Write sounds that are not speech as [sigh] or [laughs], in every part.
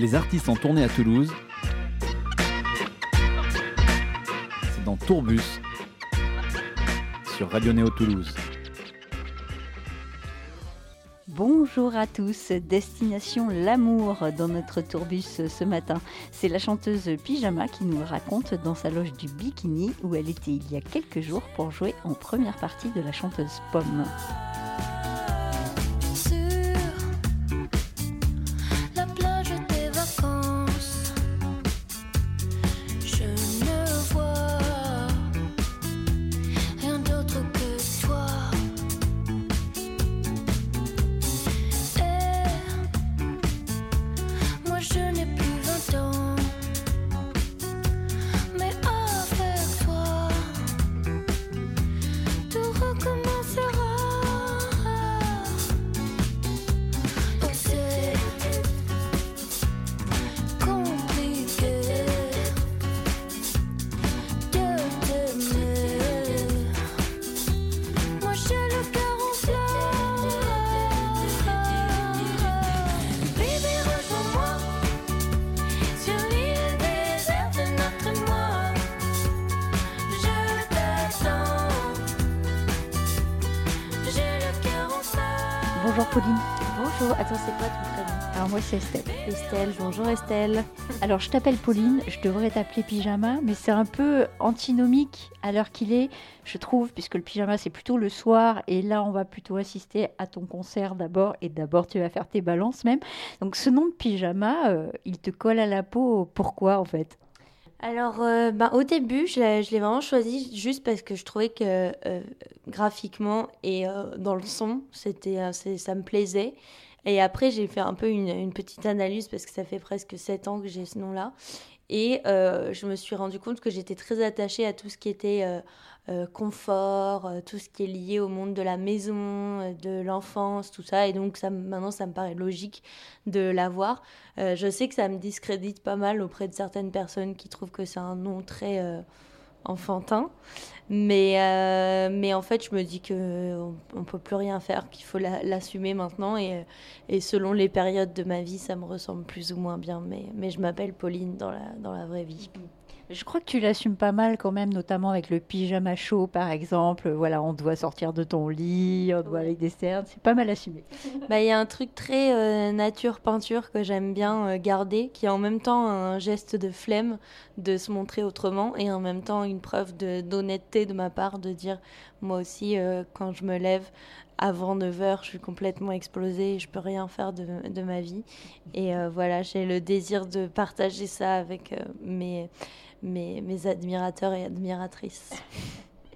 Les artistes en tournée à Toulouse. C'est dans Tourbus sur Radio Néo Toulouse. Bonjour à tous, destination l'amour dans notre tourbus ce matin. C'est la chanteuse Pyjama qui nous raconte dans sa loge du Bikini où elle était il y a quelques jours pour jouer en première partie de la chanteuse Pomme. Pauline. Bonjour, attends, c'est quoi ton prénom? Alors moi c'est Estelle. Estelle, bonjour Estelle. Alors je t'appelle Pauline, je devrais t'appeler pyjama, mais c'est un peu antinomique à l'heure qu'il est, je trouve, puisque le pyjama c'est plutôt le soir, et là on va plutôt assister à ton concert d'abord, et d'abord tu vas faire tes balances même. Donc ce nom de pyjama, euh, il te colle à la peau, pourquoi en fait? Alors, euh, ben, au début, je l'ai vraiment choisi juste parce que je trouvais que euh, graphiquement et euh, dans le son, c'était, ça me plaisait. Et après, j'ai fait un peu une, une, petite analyse parce que ça fait presque sept ans que j'ai ce nom-là. Et je me suis rendu compte que j'étais très attachée à tout ce qui était euh, confort, euh, tout ce qui est lié au monde de la maison, euh, de l'enfance, tout ça. Et donc ça, maintenant, ça me paraît logique de l'avoir. je sais que ça me discrédite pas mal auprès de certaines personnes qui trouvent que c'est un nom très enfantin. Mais, mais en fait, je me dis qu'on ne peut plus rien faire, qu'il faut l'assumer maintenant. Et, et, selon les périodes de ma vie, ça me ressemble plus ou moins bien. Mais, mais je m'appelle Pauline dans la, dans la vraie vie. Je crois que tu l'assumes pas mal quand même, notamment avec le pyjama chaud, par exemple. Voilà, on doit sortir de ton lit, on doit aller avec des cernes. C'est pas mal assumé. [laughs] Bah, il y a un truc très euh, nature-peinture que j'aime bien euh, garder, qui est en même temps un geste de flemme de se montrer autrement et en même temps une preuve d'honnêteté de, ma part de dire, moi aussi, euh, quand je me lève, avant 9h, je suis complètement explosée, je peux rien faire de, de ma vie. Et voilà, j'ai le désir de partager ça avec mes, mes, admirateurs et admiratrices.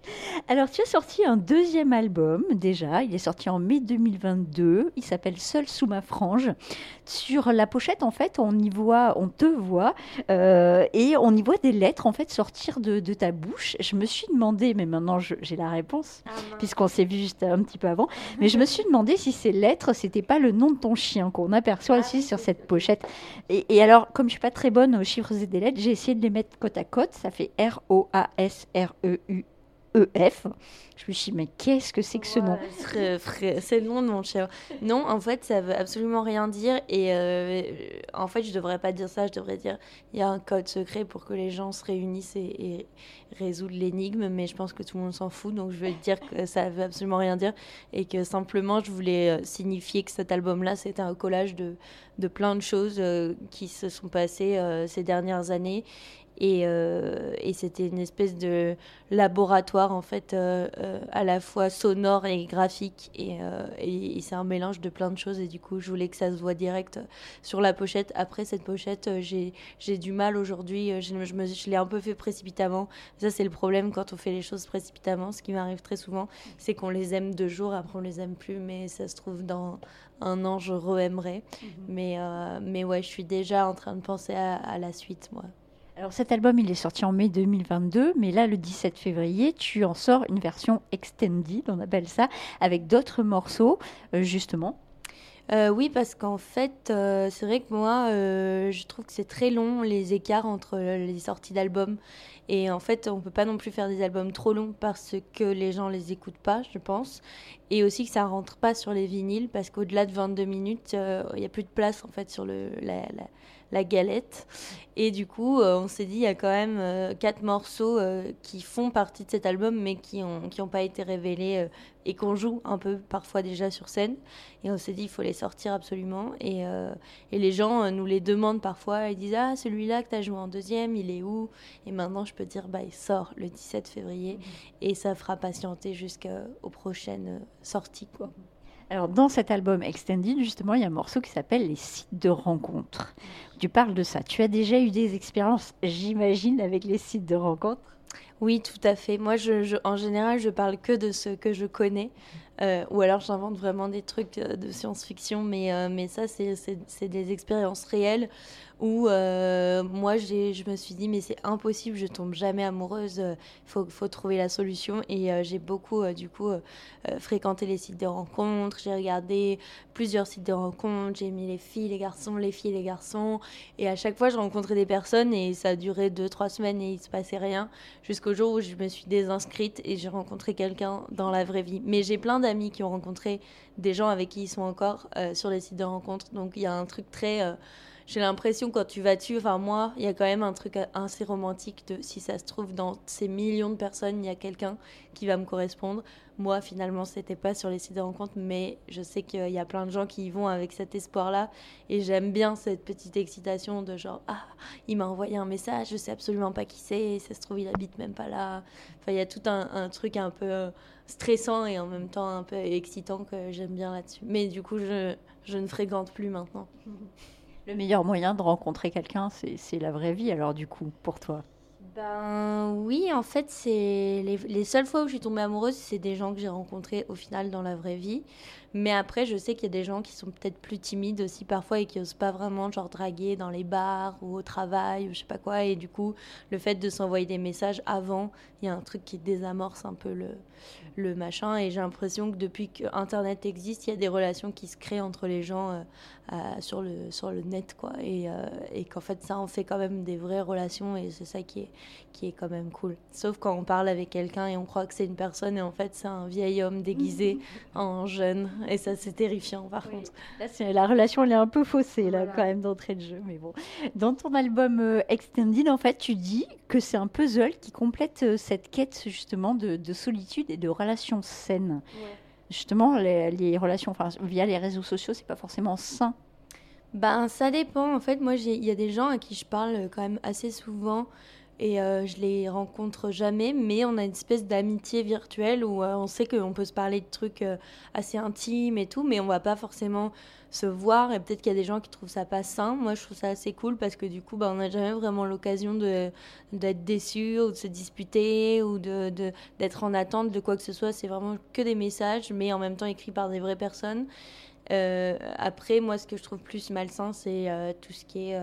[laughs] Alors, tu as sorti un deuxième album déjà. Il est sorti en mai 2022. Il s'appelle Seul sous ma frange. Sur la pochette, en fait, on y voit, on te voit euh, et on y voit des lettres en fait sortir de, ta bouche. Je me suis demandé, mais maintenant j'ai la réponse ah, puisqu'on s'est vu juste un petit peu avant. [laughs] Mais je me suis demandé si ces lettres, c'était pas le nom de ton chien qu'on aperçoit aussi sur cette pochette. Et, et, alors, comme je suis pas très bonne aux chiffres et des lettres, j'ai essayé de les mettre côte à côte. Ça fait R O A S R E U EF. Je me suis dit, mais qu'est-ce que c'est que ce nom? C'est le nom de mon chien. Non, en fait, ça veut absolument rien dire. Et euh, en fait, je devrais pas dire ça. Je devrais dire, il y a un code secret pour que les gens se réunissent et, résoudent l'énigme. Mais je pense que tout le monde s'en fout. Donc, je vais dire que ça veut absolument rien dire. Et que simplement, je voulais euh, signifier que cet album-là, c'était un collage de, de plein de choses euh, qui se sont passées ces dernières années euh, et, c'était une espèce de laboratoire en fait euh, euh, à la fois sonore et graphique et, c'est un mélange de plein de choses et du coup je voulais que ça se voit direct sur la pochette. Après cette pochette j'ai du mal aujourd'hui, je, me, je l'ai un peu fait précipitamment. Ça c'est le problème quand on fait les choses précipitamment, ce qui m'arrive très souvent, c'est qu'on les aime deux jours, après on les aime plus, mais ça se trouve dans un an je re-aimerais. Mhm. Mais, mais ouais je suis déjà en train de penser à, à la suite moi. Alors cet album, il est sorti en mai 2022, mais là, le 17 février, tu en sors une version extended, on appelle ça, avec d'autres morceaux, euh, justement. Euh, oui, parce qu'en fait, euh, c'est vrai que moi, je trouve que c'est très long les écarts entre les sorties d'albums. Et en fait, on peut pas non plus faire des albums trop longs parce que les gens les écoutent pas, je pense. Et aussi que ça rentre pas sur les vinyles parce qu'au-delà de 22 minutes, il n'y a plus de place en fait sur le, la galette. Et du coup, euh, on s'est dit, il y a quand même euh, quatre morceaux euh, qui font partie de cet album, mais qui n'ont qui ont pas été révélés et qu'on joue un peu parfois déjà sur scène. Et on s'est dit, il faut les sortir absolument. Et, et les gens nous les demandent parfois. Ils disent, ah, celui-là que tu as joué en deuxième, il est où? Et maintenant, je peux dire, bah, il sort le 17 février. Et ça fera patienter jusqu'aux prochaines sorties. Quoi. Alors, dans cet album Extended, justement, il y a un morceau qui s'appelle Les sites de rencontres. Tu parles de ça. Tu as déjà eu des expériences, j'imagine, avec les sites de rencontres? Oui, tout à fait. Moi, en général, je parle que de ce que je connais. Euh, ou alors j'invente vraiment des trucs euh, de science-fiction, mais, euh, mais ça, c'est des expériences réelles où euh, moi je me suis dit mais c'est impossible, je tombe jamais amoureuse, il euh, faut, faut, trouver la solution. Et euh, j'ai beaucoup du coup fréquenté les sites de rencontres, j'ai regardé plusieurs sites de rencontres, j'ai mis les filles, les garçons, les filles, les garçons. Et à chaque fois je rencontrais des personnes et ça duré 2-3 semaines et il se passait rien jusqu'au jour où je me suis désinscrite et j'ai rencontré quelqu'un dans la vraie vie. Mais j'ai plein d'amis qui ont rencontré des gens avec qui ils sont encore sur les sites de rencontres. Donc il y a un truc très j'ai l'impression quand tu vas dessus, enfin moi, il y a quand même un truc assez romantique de si ça se trouve dans ces millions de personnes, il y a quelqu'un qui va me correspondre. Moi, finalement, c'était pas sur les sites de rencontres, mais je sais qu'il y a plein de gens qui y vont avec cet espoir-là. Et j'aime bien cette petite excitation de genre, ah, il m'a envoyé un message, je sais absolument pas qui c'est, ça se trouve, il habite même pas là. Enfin, il y a tout un, truc un peu euh, stressant et en même temps un peu excitant que j'aime bien là-dessus. Mais du coup, je ne fréquente plus maintenant. [laughs] Le meilleur moyen de rencontrer quelqu'un, c'est la vraie vie, alors du coup, pour toi? Ben oui, en fait, c'est les, les, seules fois où je suis tombée amoureuse, c'est des gens que j'ai rencontrés au final dans la vraie vie. Mais après, je sais qu'il y a des gens qui sont peut-être plus timides aussi parfois et qui osent pas vraiment genre draguer dans les bars ou au travail ou je sais pas quoi. Et du coup, le fait de s'envoyer des messages avant, il y a un truc qui désamorce un peu le, le machin. Et j'ai l'impression que depuis que Internet existe, il y a des relations qui se créent entre les gens euh, euh, sur, le, sur le net, quoi. Et, euh, et qu'en fait, ça en fait quand même des vraies relations et c'est ça qui est, qui est quand même cool. Sauf quand on parle avec quelqu'un et on croit que c'est une personne et en fait, c'est un vieil homme déguisé [laughs] en jeune. Et ça, c'est terrifiant, par contre. Là, la relation, elle est un peu faussée, là, quand même, d'entrée de jeu. Mais bon. Dans ton album Extended, en fait, tu dis que c'est un puzzle qui complète cette quête, justement, de, de solitude et de relations saines. Justement, les, relations enfin, via les réseaux sociaux, c'est pas forcément sain. Ben, ça dépend. En fait, moi, il y a des gens à qui je parle quand même assez souvent et euh, je les rencontre jamais, mais on a une espèce d'amitié virtuelle où euh, on sait qu'on peut se parler de trucs euh, assez intimes et tout, mais on va pas forcément se voir et peut-être qu'il y a des gens qui trouvent ça pas sain. Moi, je trouve ça assez cool parce que du coup, bah, on n'a jamais vraiment l'occasion de, d'être déçu ou de se disputer ou de, d'être en attente de quoi que ce soit. C'est vraiment que des messages, mais en même temps écrits par des vraies personnes. Après, moi, ce que je trouve plus malsain, c'est tout ce qui est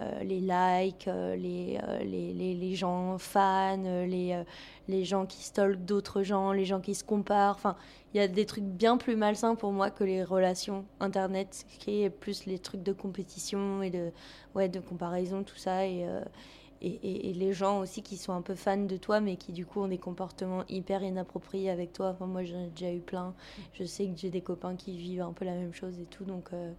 euh, les likes, les, les, les, les, gens fans, les, les gens qui stalkent d'autres gens, les gens qui se comparent. Enfin, il y a des trucs bien plus malsains pour moi que les relations internet, qui est plus les trucs de compétition et de, ouais, de comparaison, tout ça. Et, euh, et, les gens aussi qui sont un peu fans de toi, mais qui du coup ont des comportements hyper inappropriés avec toi. Enfin, moi, j'en ai déjà eu plein. Je sais que j'ai des copains qui vivent un peu la même chose et tout. Donc, euh,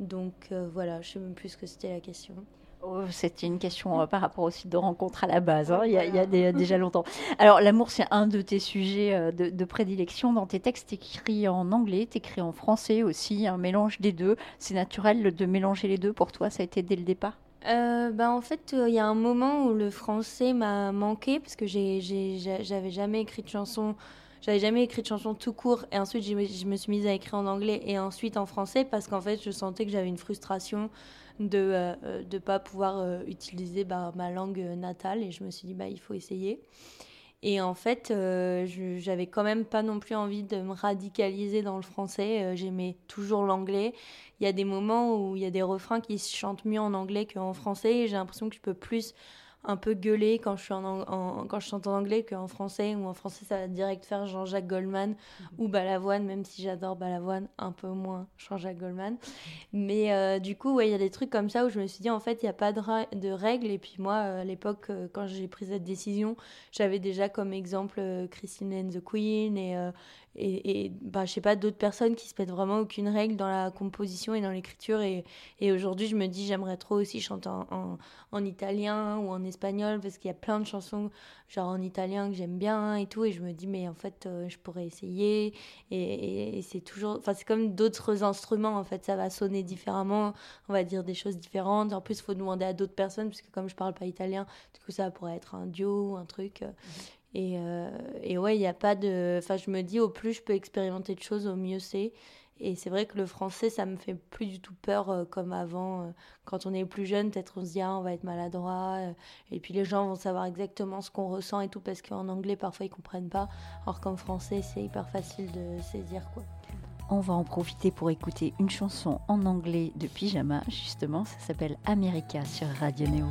donc euh, voilà, je sais même plus ce que c'était la question. Oh, c'était une question euh, par rapport au site de rencontre à la base, hein, il y a, déjà longtemps. Alors, l'amour, c'est un de tes sujets euh, de, prédilection. Dans tes textes, écrits en anglais, écris en français aussi, un mélange des deux. C'est naturel de mélanger les deux pour toi Ça a été dès le départ? Euh, bah, En fait, il y a un moment où le français m'a manqué parce que j'avais jamais écrit de chanson. J'avais jamais écrit de chanson tout court et ensuite je me suis mise à écrire en anglais et ensuite en français parce qu'en fait je sentais que j'avais une frustration de ne euh, euh, pas pouvoir euh, utiliser bah, ma langue natale et je me suis dit bah il faut essayer. Et en fait j'avais quand même pas non plus envie de me radicaliser dans le français j'aimais toujours l'anglais. Il y a des moments où il y a des refrains qui se chantent mieux en anglais qu'en français et j'ai l'impression que je peux plus un peu gueuler quand je, suis en, quand je chante en anglais qu'en français, ou en français ça va direct faire Jean-Jacques Goldman mhm. ou Balavoine, même si j'adore Balavoine, un peu moins Jean-Jacques Goldman. Mais euh, du coup, ouais, il y a des trucs comme ça où je me suis dit, en fait, il n'y a pas de, de, règles. Et puis moi, euh, à l'époque, euh, quand j'ai pris cette décision, j'avais déjà comme exemple Christine and the Queen et, et, et bah, je sais pas, d'autres personnes qui se mettent vraiment aucune règle dans la composition et dans l'écriture. Et, aujourd'hui, je me dis, j'aimerais trop aussi chanter en, en, en italien ou en espagnol parce qu'il y a plein de chansons, genre en italien, que j'aime bien et tout. Et je me dis, mais en fait, euh, je pourrais essayer. Et, c'est toujours, enfin, c'est comme d'autres instruments, en fait, ça va sonner différemment, on va dire des choses différentes. En plus, il faut demander à d'autres personnes, puisque comme je parle pas italien, du coup, ça pourrait être un duo ou un truc. Euh, et ouais, il n'y a pas de. Enfin, je me dis, au plus je peux expérimenter de choses, au mieux c'est. Et c'est vrai que le français, ça me fait plus du tout peur euh, comme avant. Euh, quand on est plus jeune, peut-être on se dit, ah, on va être maladroit. euh, et puis les gens vont savoir exactement ce qu'on ressent et tout, parce qu'en anglais, parfois, ils comprennent pas. Alors qu'en français, c'est hyper facile de saisir, quoi. On va en profiter pour écouter une chanson en anglais de Pyjama, justement. Ça s'appelle America sur Radio Néo.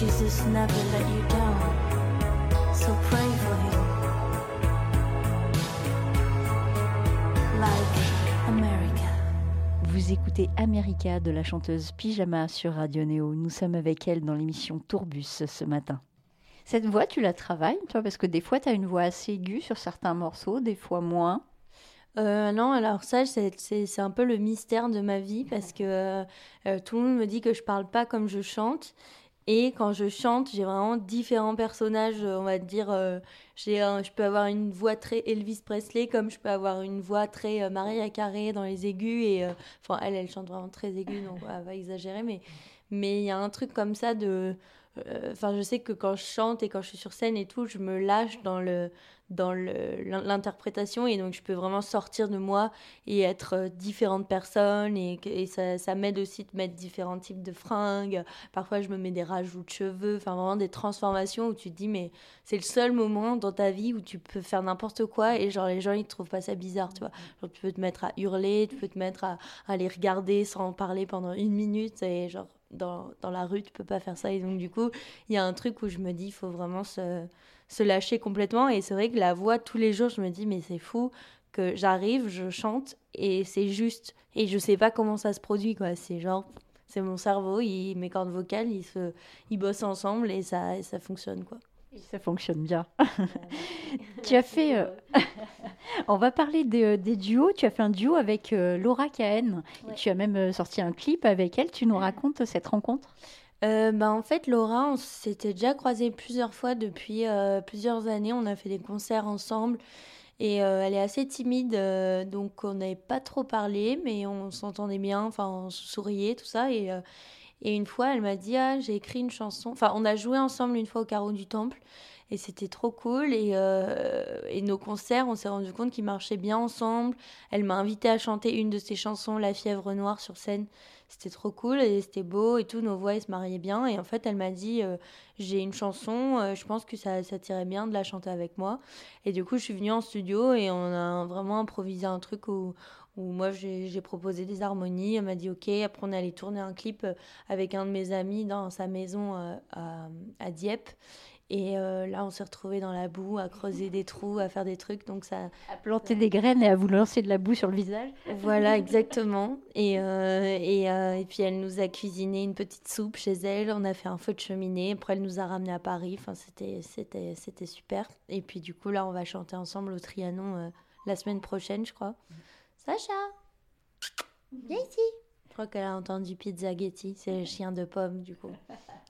Jesus never let you down. So pray for him. Like America. Vous écoutez America de la chanteuse Pyjama sur Radio Néo. Nous sommes avec elle dans l'émission Tourbus ce matin. Cette voix, tu la travailles, toi, parce que des fois, tu as une voix assez aiguë sur certains morceaux, des fois moins. Euh, non, alors ça, c'est un peu le mystère de ma vie parce que euh, euh, tout le monde me dit que je parle pas comme je chante. Et quand je chante, j'ai vraiment différents personnages. euh, On va dire, euh, je peux avoir une voix très Elvis Presley, comme je peux avoir une voix très euh, Mariah Carey dans les aigus. Et enfin, elle, elle chante vraiment très aiguë, donc elle va exagérer. Mais mais il y a un truc comme ça de. Euh, Enfin, je sais que quand je chante et quand je suis sur scène et tout, je me lâche dans le dans l'interprétation et donc je peux vraiment sortir de moi et être euh, différentes personnes et, ça, ça m'aide aussi de mettre différents types de fringues. Parfois je me mets des rajouts de cheveux, enfin vraiment des transformations où tu te dis mais c'est le seul moment dans ta vie où tu peux faire n'importe quoi et genre les gens ils trouvent pas ça bizarre, tu vois. Genre tu peux te mettre à hurler, tu peux te mettre à, à les regarder sans parler pendant une minute et genre dans, la rue tu peux pas faire ça et donc du coup il y a un truc où je me dis il faut vraiment se lâcher complètement. Et c'est vrai que la voix, tous les jours, je me dis, mais c'est fou que j'arrive, je chante et c'est juste. Et je sais pas comment ça se produit, quoi. C'est genre, c'est mon cerveau, mes cordes vocales, ils, se, ils bossent ensemble et ça, et ça fonctionne, quoi. Ça fonctionne bien. [laughs] tu as fait. euh, [laughs] On va parler de- des duos. Tu as fait un duo avec euh, Laura Cahen. Et Tu as même euh, sorti un clip avec elle. Tu nous racontes cette rencontre? Euh, bah, en fait, Laura, on s'était déjà croisés plusieurs fois depuis euh, plusieurs années. On a fait des concerts ensemble. Et euh, elle est assez timide, euh, donc on n'avait pas trop parlé, mais on s'entendait bien, enfin on souriait, tout ça. Et, euh, et une fois, elle m'a dit, ah, j'ai écrit une chanson. Enfin, on a joué ensemble une fois au Carreau du Temple, et c'était trop cool. Et, euh, nos concerts, on s'est rendu compte qu'ils marchaient bien ensemble. Elle m'a invité à chanter une de ses chansons, La fièvre noire, sur scène. C'était trop cool et c'était beau et tout, nos voix elles se mariaient bien. Et en fait, elle m'a dit euh, J'ai une chanson, euh, je pense que ça, ça tirait bien de la chanter avec moi. Et du coup, je suis venue en studio et on a vraiment improvisé un truc où, où moi j'ai proposé des harmonies. Elle m'a dit Ok. Après, on allé tourner un clip euh, avec un de mes amis dans sa maison euh, à, à Dieppe. Et euh, là, on s'est retrouvés dans la boue, à creuser des trous, à faire des trucs. Donc, ça, À planter des graines et à vous lancer de la boue sur le visage voilà, exactement. Et, euh, et, euh, et puis elle nous a cuisiné une petite soupe chez elle. On a fait un feu de cheminée. Après, elle nous a ramenés à Paris. Enfin, c'était, c'était, c'était super. Et puis du coup, là, on va chanter ensemble au Trianon la semaine prochaine, je crois. Sacha, viens ici. Je crois qu'elle a entendu Pizza Getty. C'est le chien de pomme, du coup.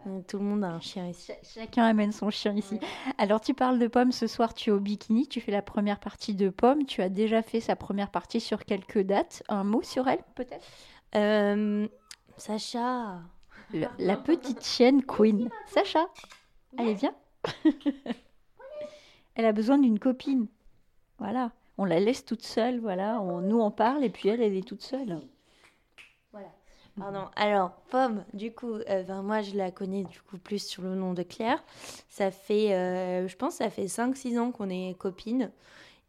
Donc, tout le monde a un chien ici. Ch- Chacun amène son chien ici. Alors, tu parles de Pomme ce soir, tu es au bikini, tu fais la première partie de Pomme. Tu as déjà fait sa première partie sur quelques dates. Un mot sur elle, peut-être? Euh, Sacha. Le- La petite chienne Queen. Sacha, allez, viens. [laughs] elle a besoin d'une copine. Voilà. On la laisse toute seule, voilà. On, nous, on parle et puis elle, est toute seule. Pardon. Alors, Pomme, du coup, euh, ben, moi, je la connais du coup plus sur le nom de Claire. Ça fait, euh, je pense, ça fait 5-6 ans qu'on est copines.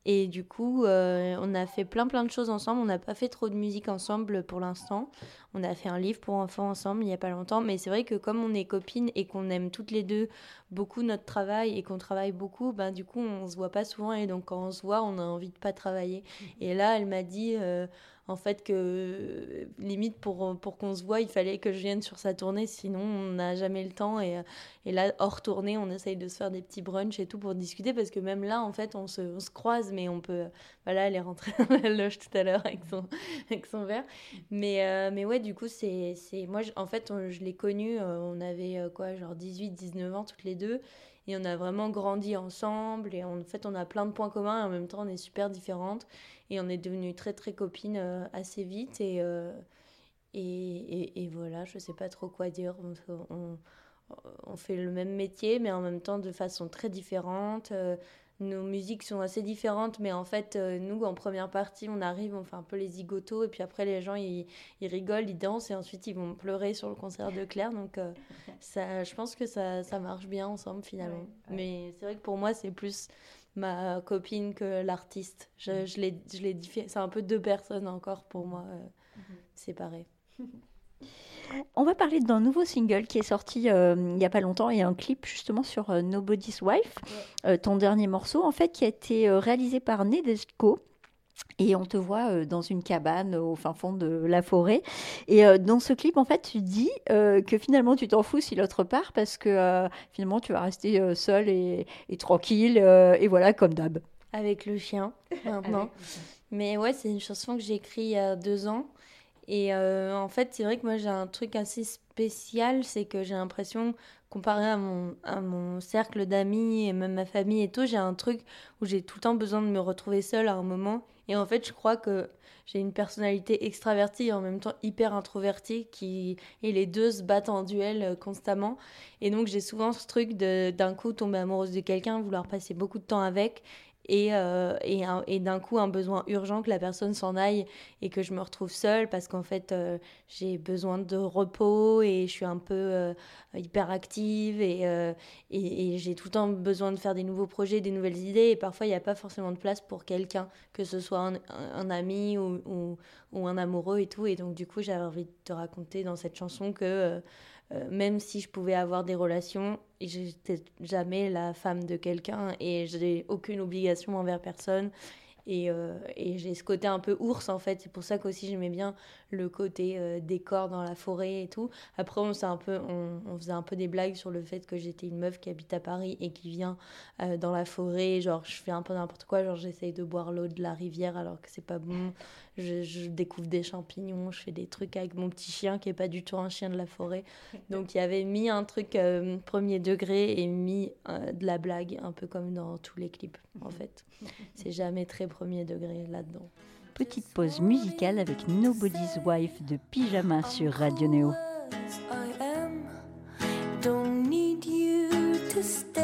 Et du coup, euh, on a fait plein plein de choses ensemble. On n'a pas fait trop de musique ensemble pour l'instant. On a fait un livre pour enfants ensemble il n'y a pas longtemps. Mais c'est vrai que comme on est copines et qu'on aime toutes les deux beaucoup notre travail et qu'on travaille beaucoup, ben, du coup, on se voit pas souvent. Et donc, quand on se voit, on a envie de pas travailler. Et là, elle m'a dit... euh, en fait que limite pour, pour qu'on se voit, il fallait que je vienne sur sa tournée, sinon on n'a jamais le temps. Et, et là, hors tournée, on essaye de se faire des petits brunchs et tout pour discuter, parce que même là, en fait, on se, on se croise, mais on peut... Voilà, elle est rentrée dans la loge tout à l'heure avec son, avec son verre. Mais, euh, mais ouais, du coup, c'est... moi, en fait, je l'ai connue, euh, on avait euh, quoi, genre 18, 19 ans toutes les deux. Et on a vraiment grandi ensemble. Et en fait, on a plein de points communs. Et en même temps, on est super différentes. Et on est devenues très, très copines euh, assez vite. Et, euh, et, et, et voilà, je sais pas trop quoi dire. On, fait le même métier, mais en même temps de façon très différente. Nos musiques sont assez différentes, mais en fait, euh, nous, en première partie, on arrive, on fait un peu les zigotos, et puis après, les gens, ils, ils rigolent, ils dansent, et ensuite, ils vont pleurer sur le concert de Claire. Donc, euh, [laughs] ça, je pense que ça, ça marche bien ensemble, finalement. Mais c'est vrai que pour moi, c'est plus ma copine que l'artiste. Je, je l'ai je l'ai diffé- C'est un peu deux personnes encore pour moi, euh, séparées. [laughs] On va parler d'un nouveau single qui est sorti euh, il n'y a pas longtemps et un clip justement sur euh, Nobody's Wife, euh, ton dernier morceau en fait qui a été réalisé par Nedesco. Et on te voit dans une cabane au fin fond de la forêt. Et dans ce clip, en fait, tu dis que finalement, tu t'en fous si l'autre part parce que finalement, tu vas rester seul et, et tranquille. et voilà, comme d'hab. Avec le chien, maintenant. Mais ouais, c'est une chanson que j'ai écrite il y a deux ans. Et euh, en fait, c'est vrai que moi, j'ai un truc assez spécial, c'est que j'ai l'impression, comparé à mon, à mon cercle d'amis et même ma famille et tout, j'ai un truc où j'ai tout le temps besoin de me retrouver seule à un moment. Et en fait, je crois que j'ai une personnalité extravertie et en même temps hyper introvertie qui et les deux se battent en duel euh, constamment. Et donc j'ai souvent ce truc d'un coup tomber amoureuse de quelqu'un, vouloir passer beaucoup de temps avec et, euh, et, un- et d'un coup un besoin urgent que la personne s'en aille et que je me retrouve seule parce qu'en fait euh, j'ai besoin de repos et je suis un peu euh, hyperactive et, euh, et, et j'ai tout le temps besoin de faire des nouveaux projets, des nouvelles idées et parfois il n'y a pas forcément de place pour quelqu'un, que ce soit un ami ou, ou, ou un amoureux et tout. Et donc du coup j'avais envie de te raconter dans cette chanson que euh, même si je pouvais avoir des relations, j'étais jamais la femme de quelqu'un et j'ai aucune obligation envers personne. Et, euh, et j'ai ce côté un peu ours en fait. C'est pour ça qu'aussi j'aimais bien le côté euh, décor dans la forêt et tout. Après, on, un peu, on, on faisait un peu des blagues sur le fait que j'étais une meuf qui habite à Paris et qui vient euh, dans la forêt. Genre, je fais un peu n'importe quoi. Genre, j'essaye de boire l'eau de la rivière alors que c'est pas bon. Je, je découvre des champignons. Je fais des trucs avec mon petit chien qui est pas du tout un chien de la forêt. Donc il y avait mis un truc euh, premier degré et mis euh, de la blague, un peu comme dans tous les clips en fait. C'est jamais très premier degré là-dedans. Petite pause musicale avec Nobody's Wife de Pyjama sur Radio stay.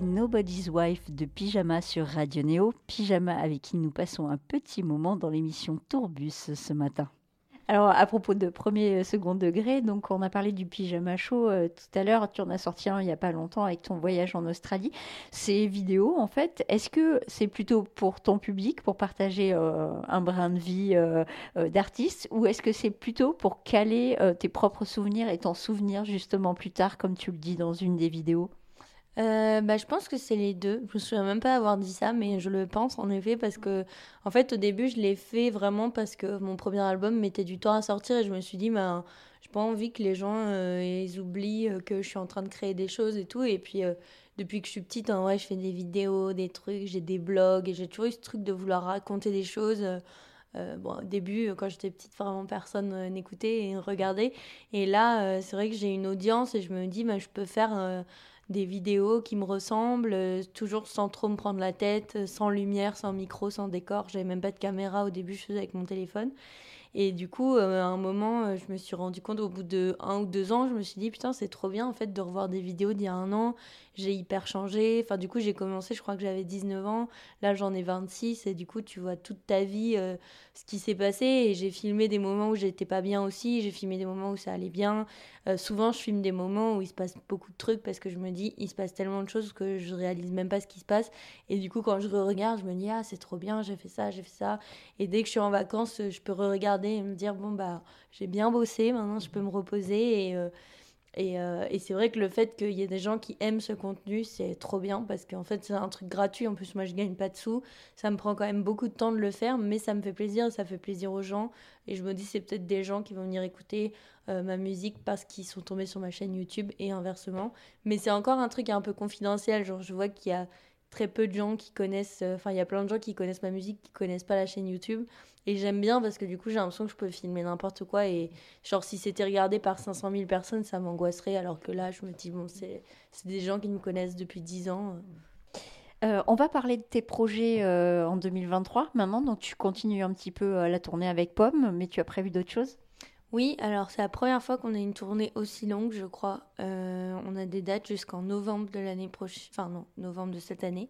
Nobody's Wife de Pyjama sur Radio Néo. Pyjama avec qui nous passons un petit moment dans l'émission Tourbus ce matin. Alors, à propos de premier, second degré, donc on a parlé du pyjama chaud euh, tout à l'heure. Tu en as sorti un il n'y a pas longtemps avec ton voyage en Australie. Ces vidéos, en fait, est-ce que c'est plutôt pour ton public, pour partager euh, un brin de vie euh, euh, d'artiste, ou est-ce que c'est plutôt pour caler euh, tes propres souvenirs et t'en souvenir justement plus tard, comme tu le dis dans une des vidéos? Euh, bah, je pense que c'est les deux. Je me souviens même pas avoir dit ça, mais je le pense en effet parce que, en fait, au début, je l'ai fait vraiment parce que mon premier album mettait du temps à sortir et je me suis dit, ben, j'ai pas envie que les gens euh, ils oublient euh, que je suis en train de créer des choses et tout. Et puis, depuis que je suis petite, en vrai, je fais des vidéos, des trucs, j'ai des blogs et j'ai toujours eu ce truc de vouloir raconter des choses. Bon, au début, quand j'étais petite, vraiment personne n'écoutait et regardait. Et là, c'est vrai que j'ai une audience et je me dis, ben, je peux faire des vidéos qui me ressemblent, euh, toujours sans trop me prendre la tête, euh, sans lumière, sans micro, sans décor. J'avais même pas de caméra au début, je faisais avec mon téléphone. Et du coup, euh, à un moment, je me suis rendu compte, au bout de un ou deux ans, je me suis dit, putain, c'est trop bien en fait de revoir des vidéos d'il y a un an. J'ai hyper changé. Enfin, du coup, j'ai commencé, je crois que j'avais 19 ans. Là, j'en ai 26. Et du coup, tu vois toute ta vie, euh, ce qui s'est passé. Et j'ai filmé des moments où j'étais pas bien aussi. J'ai filmé des moments où ça allait bien. Euh, souvent, je filme des moments où il se passe beaucoup de trucs parce que je me dis, il se passe tellement de choses que je réalise même pas ce qui se passe. Et du coup, quand je regarde, je me dis, ah, c'est trop bien, j'ai fait ça, j'ai fait ça. Et dès que je suis en vacances, je peux re-regarder et me dire, bon, bah, j'ai bien bossé, maintenant je peux me reposer. Et, euh, et, euh, et c'est vrai que le fait qu'il y ait des gens qui aiment ce contenu, c'est trop bien parce qu'en fait, c'est un truc gratuit. En plus, moi, je gagne pas de sous. Ça me prend quand même beaucoup de temps de le faire, mais ça me fait plaisir, ça fait plaisir aux gens. Et je me dis, c'est peut-être des gens qui vont venir écouter euh, ma musique parce qu'ils sont tombés sur ma chaîne YouTube et inversement. Mais c'est encore un truc un peu confidentiel. Genre, je vois qu'il y a très peu de gens qui connaissent. euh, Enfin, il y a plein de gens qui connaissent ma musique, qui connaissent pas la chaîne YouTube. Et j'aime bien parce que du coup, j'ai l'impression que je peux filmer n'importe quoi. Et genre, si c'était regardé par 500 000 personnes, ça m'angoisserait. Alors que là, je me dis, bon, c'est c'est des gens qui me connaissent depuis 10 ans. Euh, on va parler de tes projets euh, en 2023 maintenant. Donc, tu continues un petit peu la tournée avec Pomme, mais tu as prévu d'autres choses? Oui, alors c'est la première fois qu'on a une tournée aussi longue, je crois. Euh, on a des dates jusqu'en novembre de l'année prochaine, enfin non, novembre de cette année,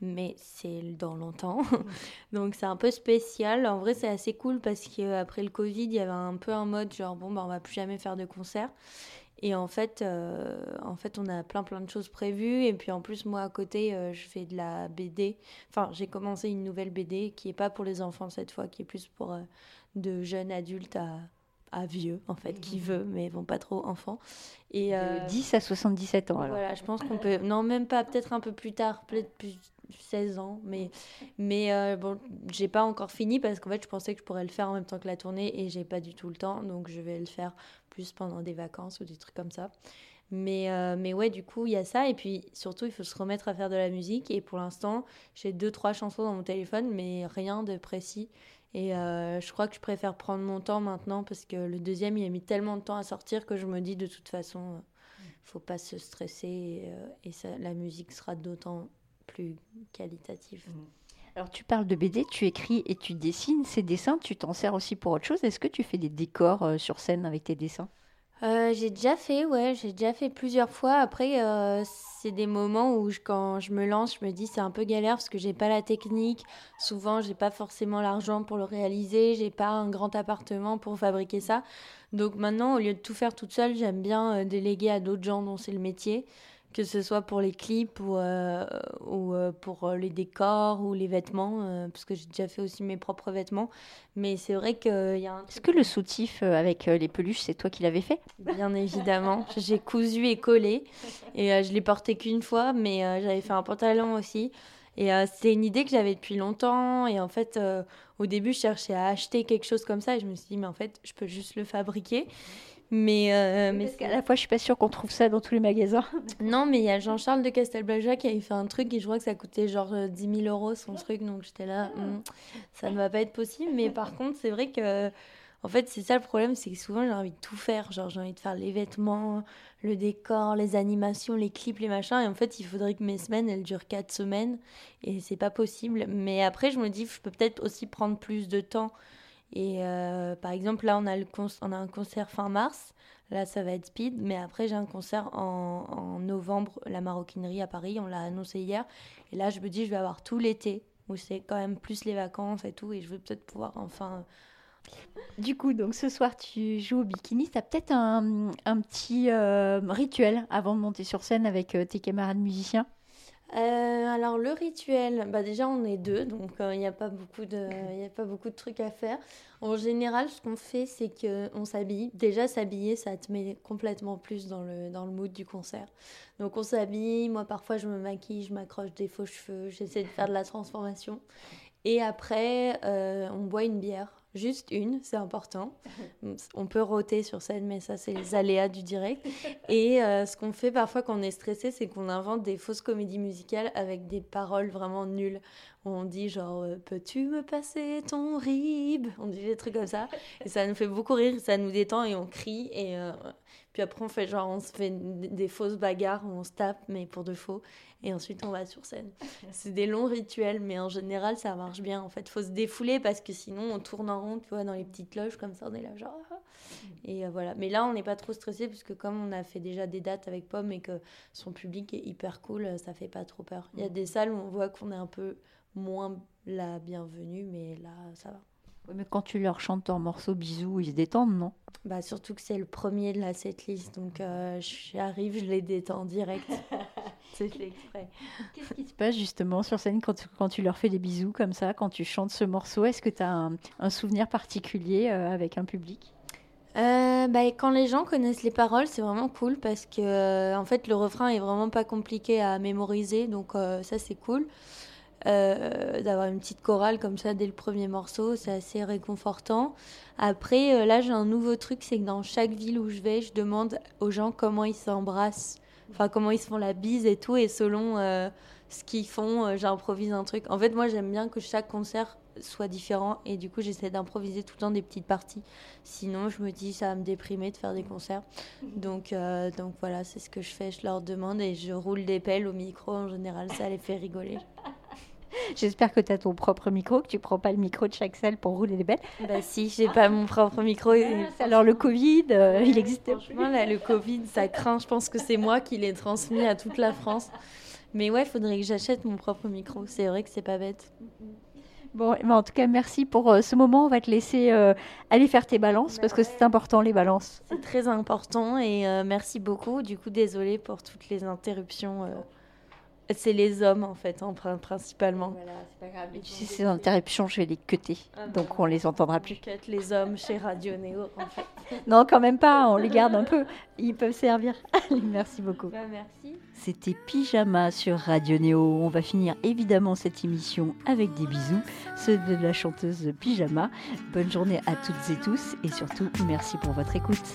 mais c'est dans longtemps. [laughs] Donc c'est un peu spécial. En vrai, c'est assez cool parce qu'après le Covid, il y avait un peu un mode genre bon, bah, on va plus jamais faire de concerts. Et en fait, euh, en fait, on a plein plein de choses prévues. Et puis en plus, moi à côté, euh, je fais de la BD. Enfin, j'ai commencé une nouvelle BD qui est pas pour les enfants cette fois, qui est plus pour de jeunes adultes à, à vieux, en fait, qui veut, mais bon, pas trop enfants. Et euh, De 10 à 77 ans alors. voilà, je pense qu'on peut. Non, même pas, peut-être un peu plus tard, peut-être plus 16 ans. Mais, mais euh, bon, j'ai pas encore fini parce qu'en fait, je pensais que je pourrais le faire en même temps que la tournée et j'ai pas du tout le temps. Donc, je vais le faire plus pendant des vacances ou des trucs comme ça. Mais, euh, mais ouais, du coup, il y a ça. Et puis, surtout, il faut se remettre à faire de la musique. Et pour l'instant, j'ai deux, trois chansons dans mon téléphone, mais rien de précis. Et euh, je crois que je préfère prendre mon temps maintenant parce que le deuxième, il a mis tellement de temps à sortir que je me dis de toute façon, euh, faut pas se stresser et, euh, et ça, la musique sera d'autant plus qualitative. Alors, tu parles de BD, tu écris et tu dessines. Ces dessins, tu t'en sers aussi pour autre chose. Est-ce que tu fais des décors sur scène avec tes dessins? Euh, j'ai déjà fait, ouais, j'ai déjà fait plusieurs fois. Après, euh, c'est des moments où quand je me lance, je me dis c'est un peu galère parce que j'ai pas la technique. Souvent, j'ai pas forcément l'argent pour le réaliser. J'ai pas un grand appartement pour fabriquer ça. Donc maintenant, au lieu de tout faire toute seule, j'aime bien euh, déléguer à d'autres gens dont c'est le métier, que ce soit pour les clips ou, euh, ou euh, pour euh, les décors ou les vêtements, euh, parce que j'ai déjà fait aussi mes propres vêtements. Mais c'est vrai qu'il y a un Est-ce que le soutif avec les peluches, c'est toi qui l'avais fait? Bien évidemment, [laughs] j'ai cousu et collé et je l'ai porté qu'une fois, mais j'avais fait un pantalon aussi. Et c'est une idée que j'avais depuis longtemps. Et en fait, au début, je cherchais à acheter quelque chose comme ça et je me suis dit, mais en fait, je peux juste le fabriquer. Mais, euh, mais Parce qu'à la fois, je suis pas sûre qu'on trouve ça dans tous les magasins. [laughs] non, mais il y a Jean-Charles de Castelblaja qui avait fait un truc et je crois que ça coûtait genre euh, 10 000 euros son truc. Donc j'étais là, Hmm, ça ne va pas être possible. Mais par [laughs] contre, c'est vrai que, en fait, c'est ça le problème, c'est que souvent j'ai envie de tout faire. Genre j'ai envie de faire les vêtements, le décor, les animations, les clips, les machins. Et en fait, il faudrait que mes semaines, elles durent 4 semaines et c'est pas possible. Mais après, je me dis, je peux peut-être aussi prendre plus de temps Et euh, par exemple, là, on a, un concert fin mars. Là, ça va être speed. Mais après, j'ai un concert en, novembre, la maroquinerie à Paris. On l'a annoncé hier. Et là, je me dis, je vais avoir tout l'été, où c'est quand même plus les vacances et tout. Et je vais peut-être pouvoir enfin. Du coup, donc ce soir, tu joues au bikini. Tu as peut-être un, un petit euh, rituel avant de monter sur scène avec euh, tes camarades musiciens? Euh, alors le rituel, bah déjà on est deux, donc euh, il n'y a pas beaucoup de, il a pas beaucoup de trucs à faire. En général, ce qu'on fait, c'est que on s'habille. Déjà s'habiller, ça te met complètement plus dans le dans le mood du concert. Donc on s'habille. Moi parfois je me maquille, je m'accroche des faux cheveux, j'essaie de faire de la transformation. Et après, euh, on boit une bière. Juste une, c'est important. [laughs] On peut rôter sur scène, mais ça, c'est les aléas du direct. [laughs] Et euh, ce qu'on fait parfois quand on est stressé, c'est qu'on invente des fausses comédies musicales avec des paroles vraiment nulles. On dit genre, euh, peux-tu me passer ton rib? On dit des trucs comme ça. Et ça nous fait beaucoup rire, ça nous détend et on crie. Et euh, puis après, on fait genre, on se fait des fausses bagarres où on se tape, mais pour de faux. Et ensuite, on va sur scène. [laughs] C'est des longs rituels, mais en général, ça marche bien. En fait, faut se défouler parce que sinon, on tourne en rond, tu vois, dans les petites loges comme ça, on est là, genre. ah. Et euh, voilà. Mais là, on n'est pas trop stressé puisque comme on a fait déjà des dates avec Pomme et que son public est hyper cool, euh, ça fait pas trop peur. Il y a des salles où on voit qu'on est un peu moins la bienvenue, mais là, ça va. Ouais, Mais quand tu leur chantes ton morceau bisous, ils se détendent, non? Bah, surtout que c'est le premier de la setlist, donc euh, j'arrive, je les détends direct. [laughs] c'est fait exprès. Qu'est-ce qui se passe justement sur scène quand tu, quand tu leur fais des bisous comme ça, quand tu chantes ce morceau? Est-ce que tu as un, un souvenir particulier euh, avec un public? Euh, bah, quand les gens connaissent les paroles, c'est vraiment cool parce que euh, en fait le refrain est vraiment pas compliqué à mémoriser, donc euh, ça c'est cool. Euh, d'avoir une petite chorale comme ça dès le premier morceau, c'est assez réconfortant. Après, euh, là j'ai un nouveau truc, c'est que dans chaque ville où je vais, je demande aux gens comment ils s'embrassent, enfin comment ils se font la bise et tout, et selon euh, ce qu'ils font, j'improvise un truc. En fait, moi j'aime bien que chaque concert soit différent et du coup j'essaie d'improviser tout le temps des petites parties. Sinon, je me dis ça va me déprimer de faire des concerts. Donc, donc voilà, c'est ce que je fais. Je leur demande et je roule des pelles au micro. En général, ça les fait rigoler. J'espère que tu as ton propre micro, que tu prends pas le micro de chaque salle pour rouler des belles. Bah si, j'ai pas mon propre micro. et- Alors le Covid, euh, il existe. Franchement, là, le Covid, ça craint. Je pense que c'est moi qui l'ai transmis à toute la France. Mais ouais, il faudrait que j'achète mon propre micro. C'est vrai que c'est pas bête. Bon, mais en tout cas, merci pour euh, ce moment. On va te laisser euh, aller faire tes balances parce que c'est important les balances. C'est très important et euh, merci beaucoup. Du coup, désolée pour toutes les interruptions. C'est les hommes, en fait, en prin- principalement. Et tu sais, ces interruptions, je vais les cuter, donc on les entendra plus. Cut les hommes chez Radio Néo, en fait. [laughs] Non, quand même pas. On les garde un peu. Ils peuvent servir. Allez, merci beaucoup. Bah, merci. C'était Pyjama sur Radio Néo. On va finir évidemment cette émission avec des bisous, ceux de la chanteuse Pyjama. Bonne journée à toutes et tous et surtout merci pour votre écoute.